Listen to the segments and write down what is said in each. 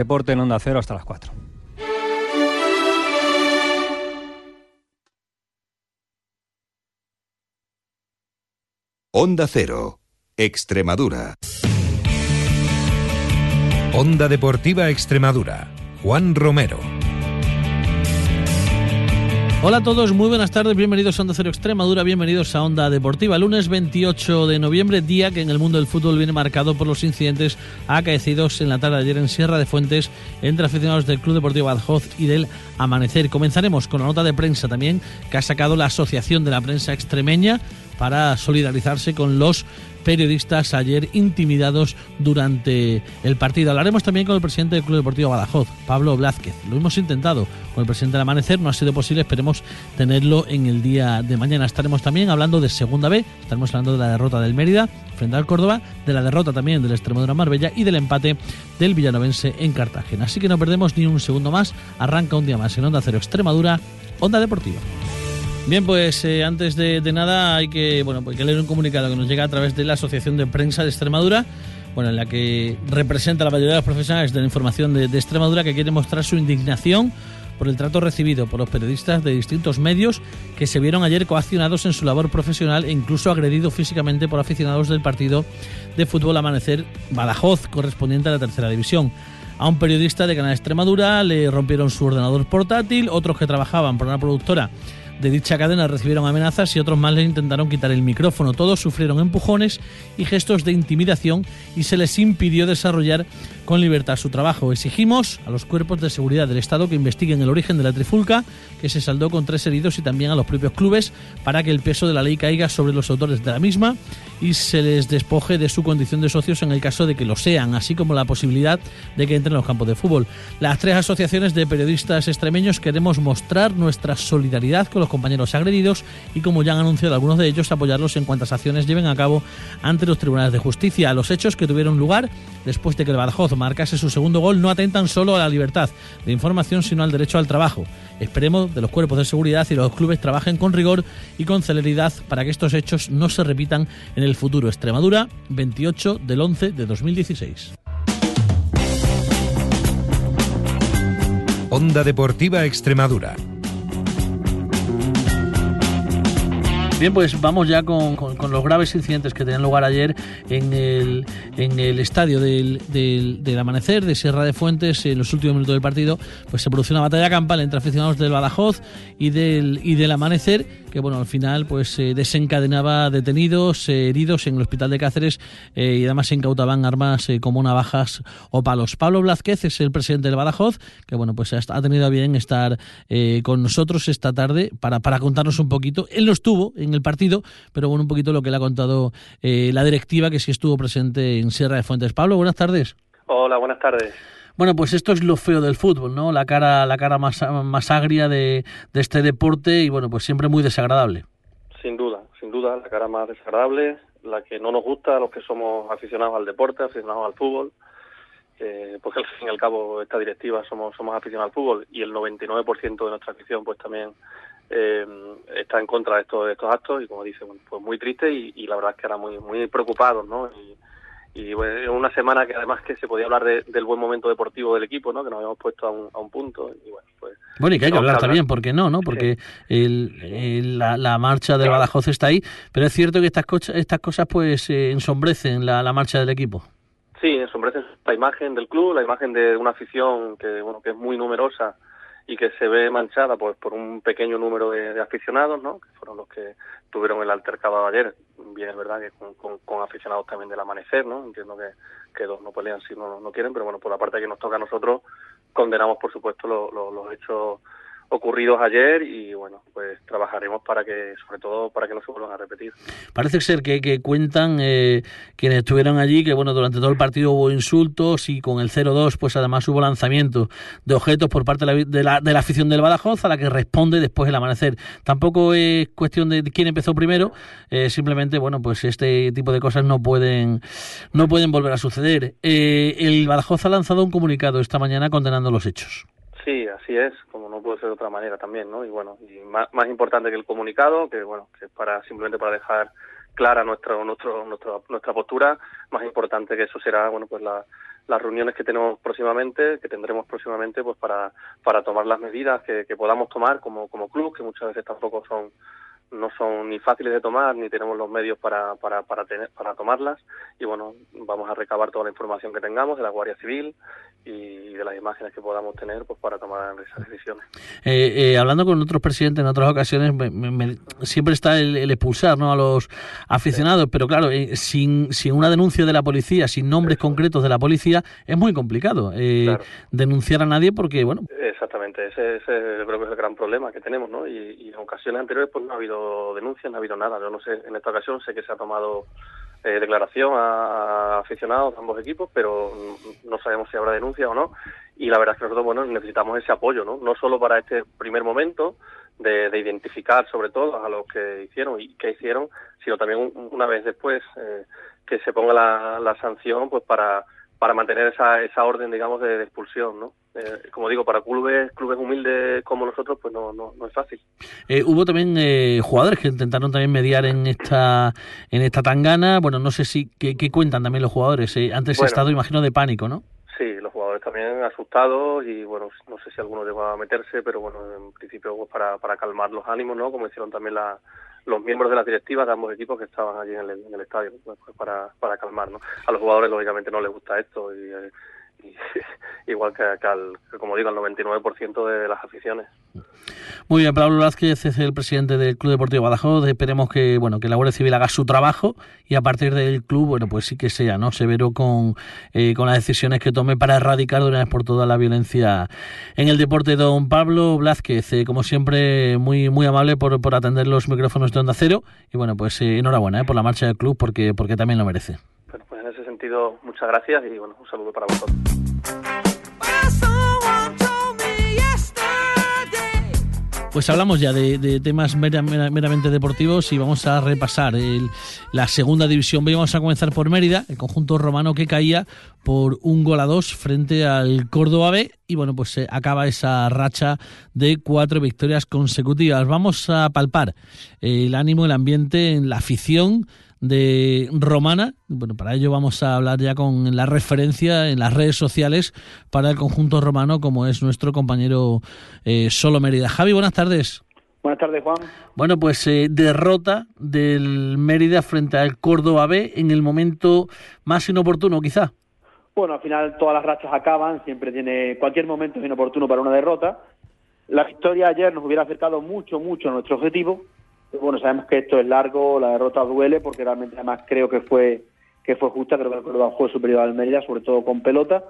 Deporte en Onda Cero hasta las 4. Onda Cero, Extremadura. Onda Deportiva Extremadura. Juan Romero. Hola a todos, muy buenas tardes, bienvenidos a Onda Cero Extremadura, bienvenidos a Onda Deportiva. Lunes 28 de noviembre, día que en el mundo del fútbol viene marcado por los incidentes acaecidos en la tarde de ayer en Sierra de Fuentes entre aficionados del Club Deportivo Badajoz y del Amanecer. Comenzaremos con la nota de prensa también que ha sacado la Asociación de la Prensa Extremeña para solidarizarse con los periodistas ayer intimidados durante el partido. Hablaremos también con el presidente del Club Deportivo Badajoz, Pablo Blázquez. Lo hemos intentado con el presidente del Amanecer, no ha sido posible, esperemos tenerlo en el día de mañana. Estaremos también hablando de Segunda B, estaremos hablando de la derrota del Mérida frente al Córdoba, de la derrota también del Extremadura Marbella y del empate del Villanovense en Cartagena. Así que no perdemos ni un segundo más, arranca un día más en Onda Cero Extremadura, Onda Deportiva. Bien, pues eh, antes de, nada hay que, bueno, pues hay que leer un comunicado que nos llega a través de la Asociación de Prensa de Extremadura, bueno, en la que representa a la mayoría de los profesionales de la información de, de Extremadura que quiere mostrar su indignación por el trato recibido por los periodistas de distintos medios que se vieron ayer coaccionados en su labor profesional e incluso agredidos físicamente por aficionados del partido de fútbol Amanecer Badajoz, correspondiente a la tercera división. A un periodista de Canal Extremadura le rompieron su ordenador portátil, otros que trabajaban por una productora de dicha cadena recibieron amenazas y otros más les intentaron quitar el micrófono. Todos sufrieron empujones y gestos de intimidación y se les impidió desarrollar con libertad su trabajo. Exigimos a los cuerpos de seguridad del Estado que investiguen el origen de la trifulca, que se saldó con tres heridos, y también a los propios clubes para que el peso de la ley caiga sobre los autores de la misma y se les despoje de su condición de socios en el caso de que lo sean, así como la posibilidad de que entren en los campos de fútbol. Las tres asociaciones de periodistas extremeños queremos mostrar nuestra solidaridad con los compañeros agredidos y, como ya han anunciado algunos de ellos, apoyarlos en cuantas acciones lleven a cabo ante los tribunales de justicia. Los hechos que tuvieron lugar después de que el Badajoz marcase su segundo gol no atentan solo a la libertad de información, sino al derecho al trabajo. Esperemos de los cuerpos de seguridad y los clubes trabajen con rigor y con celeridad para que estos hechos no se repitan en el futuro. Extremadura, 28 del 11 de 2016. Onda Deportiva Extremadura. Bien, pues vamos ya con, los graves incidentes que tenían lugar ayer en el, en el estadio del, del, Amanecer de Sierra de Fuentes. En los últimos minutos del partido, pues se produjo una batalla campal entre aficionados del Badajoz y del, y del Amanecer, que bueno, al final pues se desencadenaba detenidos, eh, heridos en el hospital de Cáceres eh, y además se incautaban armas eh, como navajas o palos. Pablo Blázquez es el presidente del Badajoz, que bueno, pues ha tenido a bien estar con nosotros esta tarde para, para contarnos un poquito. Él no estuvo en el partido, pero bueno, un poquito lo que le ha contado eh, la directiva que sí estuvo presente en Sierra de Fuentes. Pablo, buenas tardes. Hola, buenas tardes. Bueno, pues esto es lo feo del fútbol, ¿no? La cara, la cara más, más agria de, de este deporte y bueno, pues siempre muy desagradable. Sin duda, sin duda, la cara más desagradable, la que no nos gusta a los que somos aficionados al deporte, aficionados al fútbol, eh, porque al fin y al cabo esta directiva somos, somos aficionados al fútbol y el 99% de nuestra afición pues también eh, está en contra de estos, estos actos y como dice, pues muy triste y, la verdad es que era muy muy preocupados, ¿no? Y, y bueno, una semana que además que se podía hablar del buen momento deportivo del equipo, ¿no? Que nos habíamos puesto a un, a un punto y bueno, pues... Bueno, y que hay que hablar, también, ¿por qué no? no? Porque el, la, la, marcha del Badajoz está ahí, pero es cierto que estas, cosas, estas cosas pues eh, ensombrecen la, la marcha del equipo. Sí, ensombrecen la imagen del club, la imagen de una afición que, bueno, que es muy numerosa y que se ve manchada pues por un pequeño número de, aficionados, ¿no? que fueron los que tuvieron el altercado ayer, bien es verdad que con, aficionados también del amanecer, ¿no? entiendo que, que dos no pelean si no, no quieren, pero bueno, por la parte que nos toca a nosotros, condenamos por supuesto los hechos ocurridos ayer y bueno, pues trabajaremos para que, sobre todo para que no se vuelvan a repetir. Parece ser que, que cuentan eh, quienes estuvieron allí que bueno, durante todo el partido hubo insultos y con el 0-2 pues además hubo lanzamiento de objetos por parte de la, de la, afición del Badajoz a la que responde después el amanecer. Tampoco es cuestión de quién empezó primero, eh, simplemente bueno, pues este tipo de cosas no pueden no pueden volver a suceder. Eh, el Badajoz ha lanzado un comunicado esta mañana condenando los hechos. Sí, así es, como no puede ser de otra manera también, ¿no? Y bueno, y más, más importante que el comunicado, que bueno, que es para simplemente para dejar clara nuestra nuestro, nuestra nuestra postura, más importante que eso será, bueno, pues la, las reuniones que tenemos próximamente, que tendremos próximamente, pues para, para tomar las medidas que, que podamos tomar como, como club, que muchas veces tampoco son no son ni fáciles de tomar ni tenemos los medios para, para, para, tener, para tomarlas y bueno, vamos a recabar toda la información que tengamos de la Guardia Civil y de las imágenes que podamos tener pues para tomar esas decisiones. Eh, eh, hablando con otros presidentes en otras ocasiones, siempre está el, expulsar ¿no? a los aficionados, pero claro, eh, sin, sin una denuncia de la policía, sin nombres concretos de la policía, es muy complicado denunciar a nadie porque, bueno... Exactamente, ese, ese, creo que es el gran problema que tenemos, ¿no? Y, y en ocasiones anteriores pues no ha habido denuncias, no ha habido nada. Yo no sé, en esta ocasión sé que se ha tomado eh, declaración a, aficionados de ambos equipos, pero no sabemos si habrá denuncia o no. Y la verdad es que nosotros bueno necesitamos ese apoyo, ¿no? No solo para este primer momento de, identificar sobre todo a los que hicieron y que hicieron, sino también una vez después eh, que se ponga la, la sanción, pues para para mantener esa, esa orden, digamos, de, expulsión, ¿no? Eh, como digo, para clubes clubes humildes como nosotros, pues no, no, no es fácil. Eh, hubo también eh, jugadores que intentaron también mediar en esta en esta tangana. Bueno, no sé si qué, cuentan también los jugadores. antes he estado, imagino, de pánico, ¿no? Sí, los jugadores también asustados y bueno, no sé si alguno llegó a meterse, pero bueno, en principio pues para, para calmar los ánimos, ¿no? Como hicieron también la, los miembros de las directivas de ambos equipos que estaban allí en el, estadio pues, pues, para, para calmar. ¿no? A los jugadores, lógicamente, no les gusta esto, y, eh, igual que, como digo, al 99% de las aficiones. Muy bien, Pablo Vázquez es el presidente del Club Deportivo Badajoz. Esperemos que bueno que la Guardia Civil haga su trabajo y a partir del club, bueno, pues sí que sea no severo con, eh, con las decisiones que tome para erradicar de una vez por todas la violencia en el deporte. Don Pablo Blázquez, eh, como siempre, muy muy amable por, por atender los micrófonos de Onda Cero y bueno, pues eh, enhorabuena por la marcha del club porque, porque también lo merece. Muchas gracias y bueno, un saludo para vosotros. Pues hablamos ya de, temas meramente deportivos y vamos a repasar la segunda división. Vamos a comenzar por Mérida, el conjunto romano que caía por un gol a dos frente al Córdoba B y bueno, pues se acaba esa racha de cuatro victorias consecutivas. Vamos a palpar el ánimo, el ambiente en la afición de Romana. Bueno, para ello vamos a hablar ya con la referencia en las redes sociales para el conjunto romano, como es nuestro compañero eh, Solo Mérida. Javi, buenas tardes. Buenas tardes, Juan. Bueno, pues eh, derrota del Mérida frente al Córdoba B en el momento más inoportuno, quizá. Bueno, al final todas las rachas acaban, siempre tiene cualquier momento es inoportuno para una derrota. La victoria ayer nos hubiera acercado mucho, mucho a nuestro objetivo, bueno, sabemos que esto es largo, la derrota duele, porque realmente además creo que fue que fue justa, creo que el Córdoba fue superior al Mérida, sobre todo con pelota.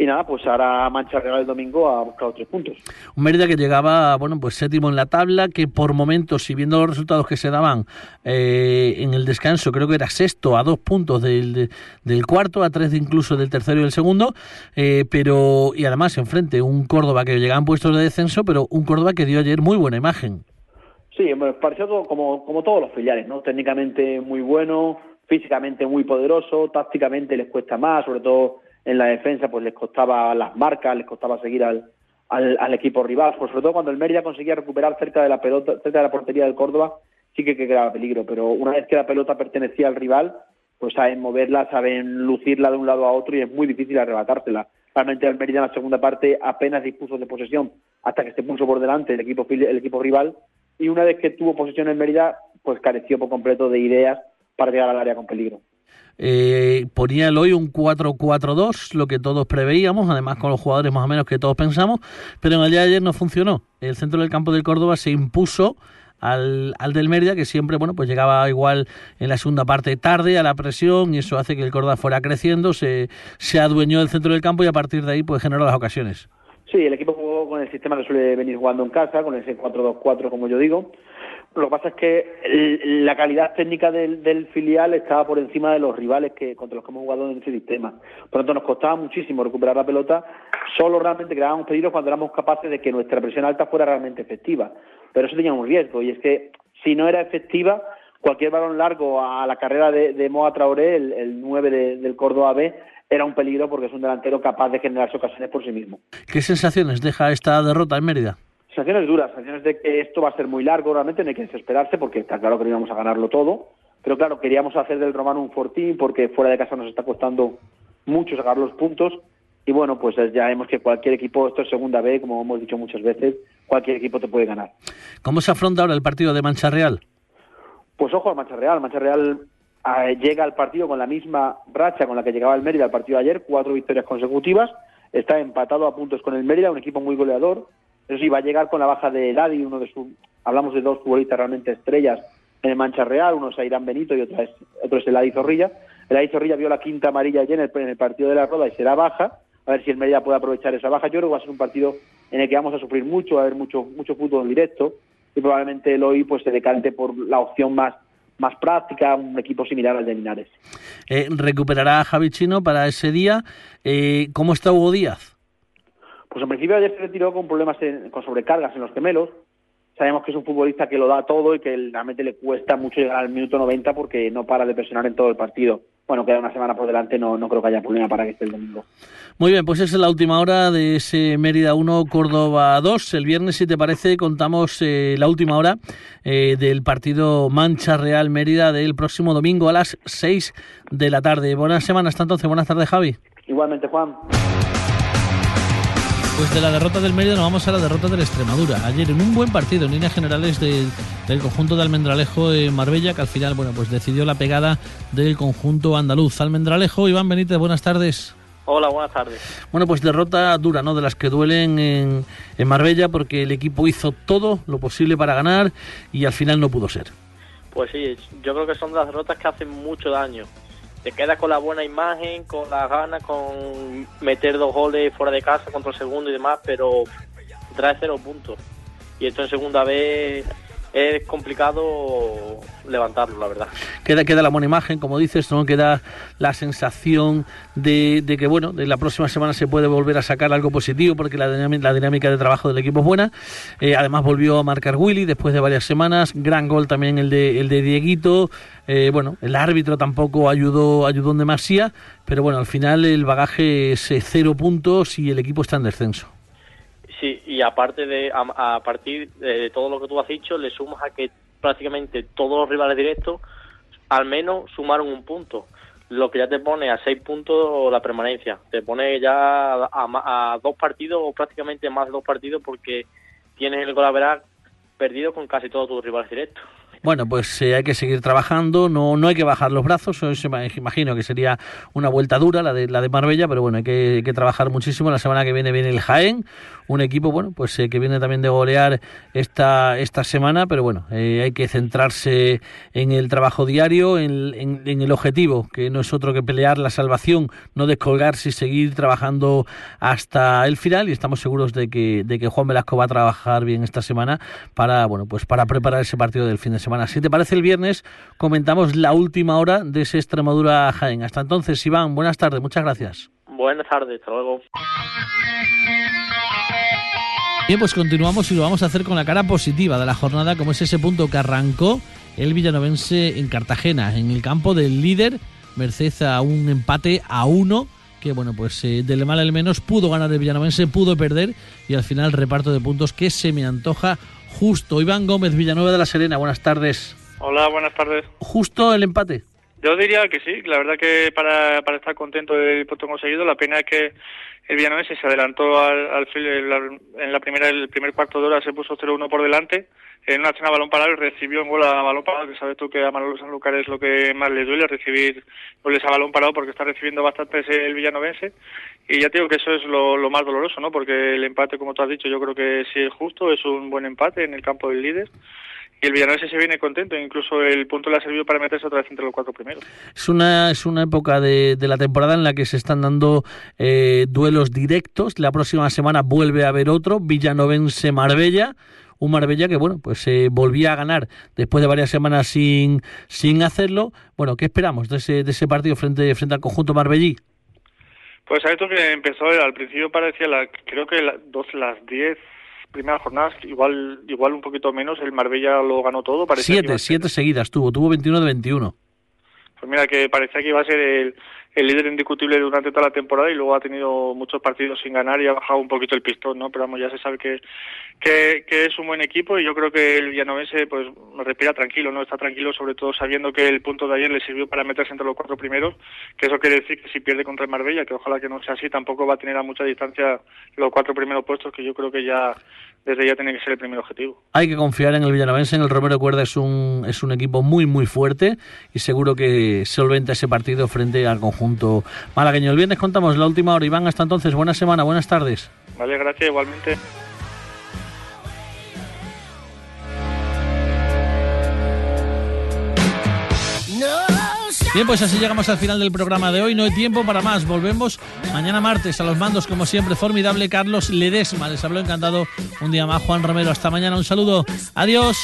Y nada, pues ahora Mancha Real el domingo ha buscado tres puntos. Un Mérida que llegaba, bueno, pues séptimo en la tabla, que por momentos, si viendo los resultados que se daban eh, en el descanso, creo que era sexto a dos puntos del, del cuarto, a tres incluso del tercero y del segundo, eh, pero y además enfrente un Córdoba que llegaba en puestos de descenso, pero un Córdoba que dio ayer muy buena imagen. Sí, me pareció todo como, como todos los filiales, ¿no? Técnicamente muy bueno, físicamente muy poderoso, tácticamente les cuesta más, sobre todo en la defensa, pues les costaba las marcas, les costaba seguir al, al, equipo rival, pues sobre todo cuando el Mérida conseguía recuperar cerca de la pelota, cerca de la portería del Córdoba, sí que creaba peligro, pero una vez que la pelota pertenecía al rival, pues saben moverla, saben lucirla de un lado a otro y es muy difícil arrebatársela. Realmente el Mérida en la segunda parte apenas dispuso de posesión hasta que se puso por delante el equipo, el equipo rival y una vez que tuvo posesión en Mérida, pues careció por completo de ideas para llegar al área con peligro. Eh, ponía el hoy un 4-4-2, lo que todos preveíamos, además con los jugadores más o menos que todos pensamos, pero en el día de ayer no funcionó. El centro del campo del Córdoba se impuso al, al del Mérida, que siempre bueno pues llegaba igual en la segunda parte tarde a la presión y eso hace que el Córdoba fuera creciendo, se, se adueñó del centro del campo y a partir de ahí pues generó las ocasiones. Sí, el equipo jugó con el sistema que suele venir jugando en casa, con ese 4-2-4 como yo digo. Lo que pasa es que la calidad técnica del, filial estaba por encima de los rivales que contra los que hemos jugado en ese sistema. Por lo tanto, nos costaba muchísimo recuperar la pelota. Solo realmente creábamos peligros cuando éramos capaces de que nuestra presión alta fuera realmente efectiva. Pero eso tenía un riesgo, y es que si no era efectiva, cualquier balón largo a la carrera de, Moa Traoré, el, 9 del Córdoba B, era un peligro porque es un delantero capaz de generarse ocasiones por sí mismo. ¿Qué sensaciones deja esta derrota en Mérida? Sensaciones duras, sensaciones de que esto va a ser muy largo, realmente no hay que desesperarse porque está claro que no íbamos a ganarlo todo, pero claro, queríamos hacer del Romano un fortín porque fuera de casa nos está costando mucho sacar los puntos y bueno, pues ya vemos que cualquier equipo, esto es segunda B, como hemos dicho muchas veces, cualquier equipo te puede ganar. ¿Cómo se afronta ahora el partido de Mancha Real? Pues ojo al Mancha Real. Mancha Real llega al partido con la misma racha con la que llegaba el Mérida al partido de ayer, cuatro victorias consecutivas. Está empatado a puntos con el Mérida, un equipo muy goleador. Eso sí, va a llegar con la baja de Ladi, uno de sus. Hablamos de dos futbolistas realmente estrellas en el Mancha Real, uno es Airán Benito y otro es, otro es Eladi Zorrilla. Eladi Zorrilla vio la quinta amarilla ayer en el, el partido de la Roda y será baja a ver si el Mérida puede aprovechar esa baja. Yo creo que va a ser un partido en el que vamos a sufrir mucho, va a haber mucho, mucho fútbol en directo y probablemente el hoy pues se decante por la opción más más práctica, un equipo similar al de Linares. Eh, ¿Recuperará a Javi Chino para ese día? Eh, ¿Cómo está Hugo Díaz? Pues en principio ayer se retiró con problemas con sobrecargas en los gemelos. Sabemos que es un futbolista que lo da todo y que realmente le cuesta mucho llegar al minuto 90 porque no para de presionar en todo el partido bueno, queda una semana por delante, no, no creo que haya problema para que esté el domingo. Muy bien, pues esa es la última hora de ese Mérida 1, Córdoba 2. El viernes, si te parece, contamos eh, la última hora eh, del partido Mancha Real Mérida del próximo domingo a las 6 de la tarde. Buenas semanas, hasta entonces. Buenas tardes, Javi. Igualmente, Juan. Pues de la derrota del Mérida nos vamos a la derrota del Extremadura. Ayer en un buen partido en líneas generales del conjunto de Almendralejo en Marbella, que al final bueno pues decidió la pegada del conjunto andaluz. Almendralejo, Iván Benítez, buenas tardes. Hola, buenas tardes. Bueno, pues derrota dura, ¿no? De las que duelen en, en Marbella porque el equipo hizo todo lo posible para ganar y al final no pudo ser. Pues sí, yo creo que son las derrotas que hacen mucho daño te quedas con la buena imagen, con las ganas, con meter dos goles fuera de casa contra el segundo y demás, pero trae cero puntos. Y esto en segunda vez es complicado levantarlo, la verdad. Queda, queda la buena imagen, como dices, no queda la sensación de, que, bueno, de la próxima semana se puede volver a sacar algo positivo porque la dinámica, la dinámica de trabajo del equipo es buena. Eh, además volvió a marcar Willy después de varias semanas, gran gol también el de, el de Dieguito. Eh, bueno, el árbitro tampoco ayudó, ayudó en demasía, pero bueno, al final el bagaje es eh, cero puntos y el equipo está en descenso. Sí, y aparte de, a, partir de todo lo que tú has dicho, le sumas a que prácticamente todos los rivales directos al menos sumaron un punto, lo que ya te pone a seis puntos la permanencia, te pone ya a, dos partidos o prácticamente más de dos partidos porque tienes el gol perdido con casi todos tus rivales directos. Bueno, pues eh, hay que seguir trabajando, no, no hay que bajar los brazos, imagino que sería una vuelta dura la de, la de Marbella, pero bueno, hay que, que trabajar muchísimo. La semana que viene viene el Jaén, un equipo, bueno, pues eh, que viene también de golear esta, esta semana, pero bueno, eh, hay que centrarse en el trabajo diario, en, en, el objetivo, que no es otro que pelear la salvación, no descolgarse y seguir trabajando hasta el final y estamos seguros de que, de que Juan Velasco va a trabajar bien esta semana para, bueno, pues para preparar ese partido del fin de semana. Si te parece el viernes, comentamos la última hora de ese Extremadura Jaén. Hasta entonces, Iván, buenas tardes, muchas gracias. Buenas tardes, hasta luego. Bien, pues continuamos y lo vamos a hacer con la cara positiva de la jornada, como es ese punto que arrancó el villanovense en Cartagena, en el campo del líder, merced a un empate a uno, que bueno, pues eh, del mal al menos pudo ganar el villanovense, pudo perder, y al final reparto de puntos que se me antoja justo. Iván Gómez, Villanueva de la Serena, buenas tardes. Hola, buenas tardes. ¿Justo el empate? Yo diría que sí, la verdad que para, para estar contento del punto conseguido, la pena es que el Villanovense se adelantó al, al en la primera el primer cuarto de hora se puso 0-1 por delante en una acción a balón parado recibió en gol a balón parado que sabes tú que a Manolo Sanlúcar es lo que más le duele recibir goles a balón parado porque está recibiendo bastante el villanovense y ya te digo que eso es lo, lo, más doloroso no porque el empate como tú has dicho yo creo que sí es justo es un buen empate en el campo del líder y el Villanueva se viene contento, incluso el punto le ha servido para meterse otra vez entre los cuatro primeros. Es una, es una época de, de la temporada en la que se están dando eh, duelos directos. La próxima semana vuelve a haber otro, Villanovense-Marbella. Un Marbella que, bueno, pues se eh, volvía a ganar después de varias semanas sin, sin hacerlo. Bueno, ¿qué esperamos de ese, de ese partido frente, frente al conjunto marbellí? Pues a esto que empezó, al principio parecía, la, creo que la, dos, las diez primeras jornadas, igual igual un poquito menos, el Marbella lo ganó todo. Siete, siete seguidas tuvo, tuvo 21 de 21. Pues mira, que parecía que iba a ser el, el líder indiscutible durante toda la temporada y luego ha tenido muchos partidos sin ganar y ha bajado un poquito el pistón, ¿no? Pero vamos, ya se sabe que, que, es un buen equipo y yo creo que el Villanovense pues respira tranquilo, ¿no? Está tranquilo sobre todo sabiendo que el punto de ayer le sirvió para meterse entre los cuatro primeros, que eso quiere decir que si pierde contra el Marbella, que ojalá que no sea así, tampoco va a tener a mucha distancia los cuatro primeros puestos, que yo creo que ya desde ya tiene que ser el primer objetivo. Hay que confiar en el Villanovense, en el Romero Cuerda es un, es un equipo muy muy fuerte y seguro que solventa ese partido frente al conjunto malagueño. El viernes contamos la última hora. Iván, hasta entonces, buena semana, buenas tardes. Vale, gracias igualmente. Bien, pues así llegamos al final del programa de hoy. No hay tiempo para más. Volvemos mañana martes a los mandos, como siempre, formidable Carlos Ledesma. Les habló encantado un día más Juan Romero. Hasta mañana. Un saludo. Adiós.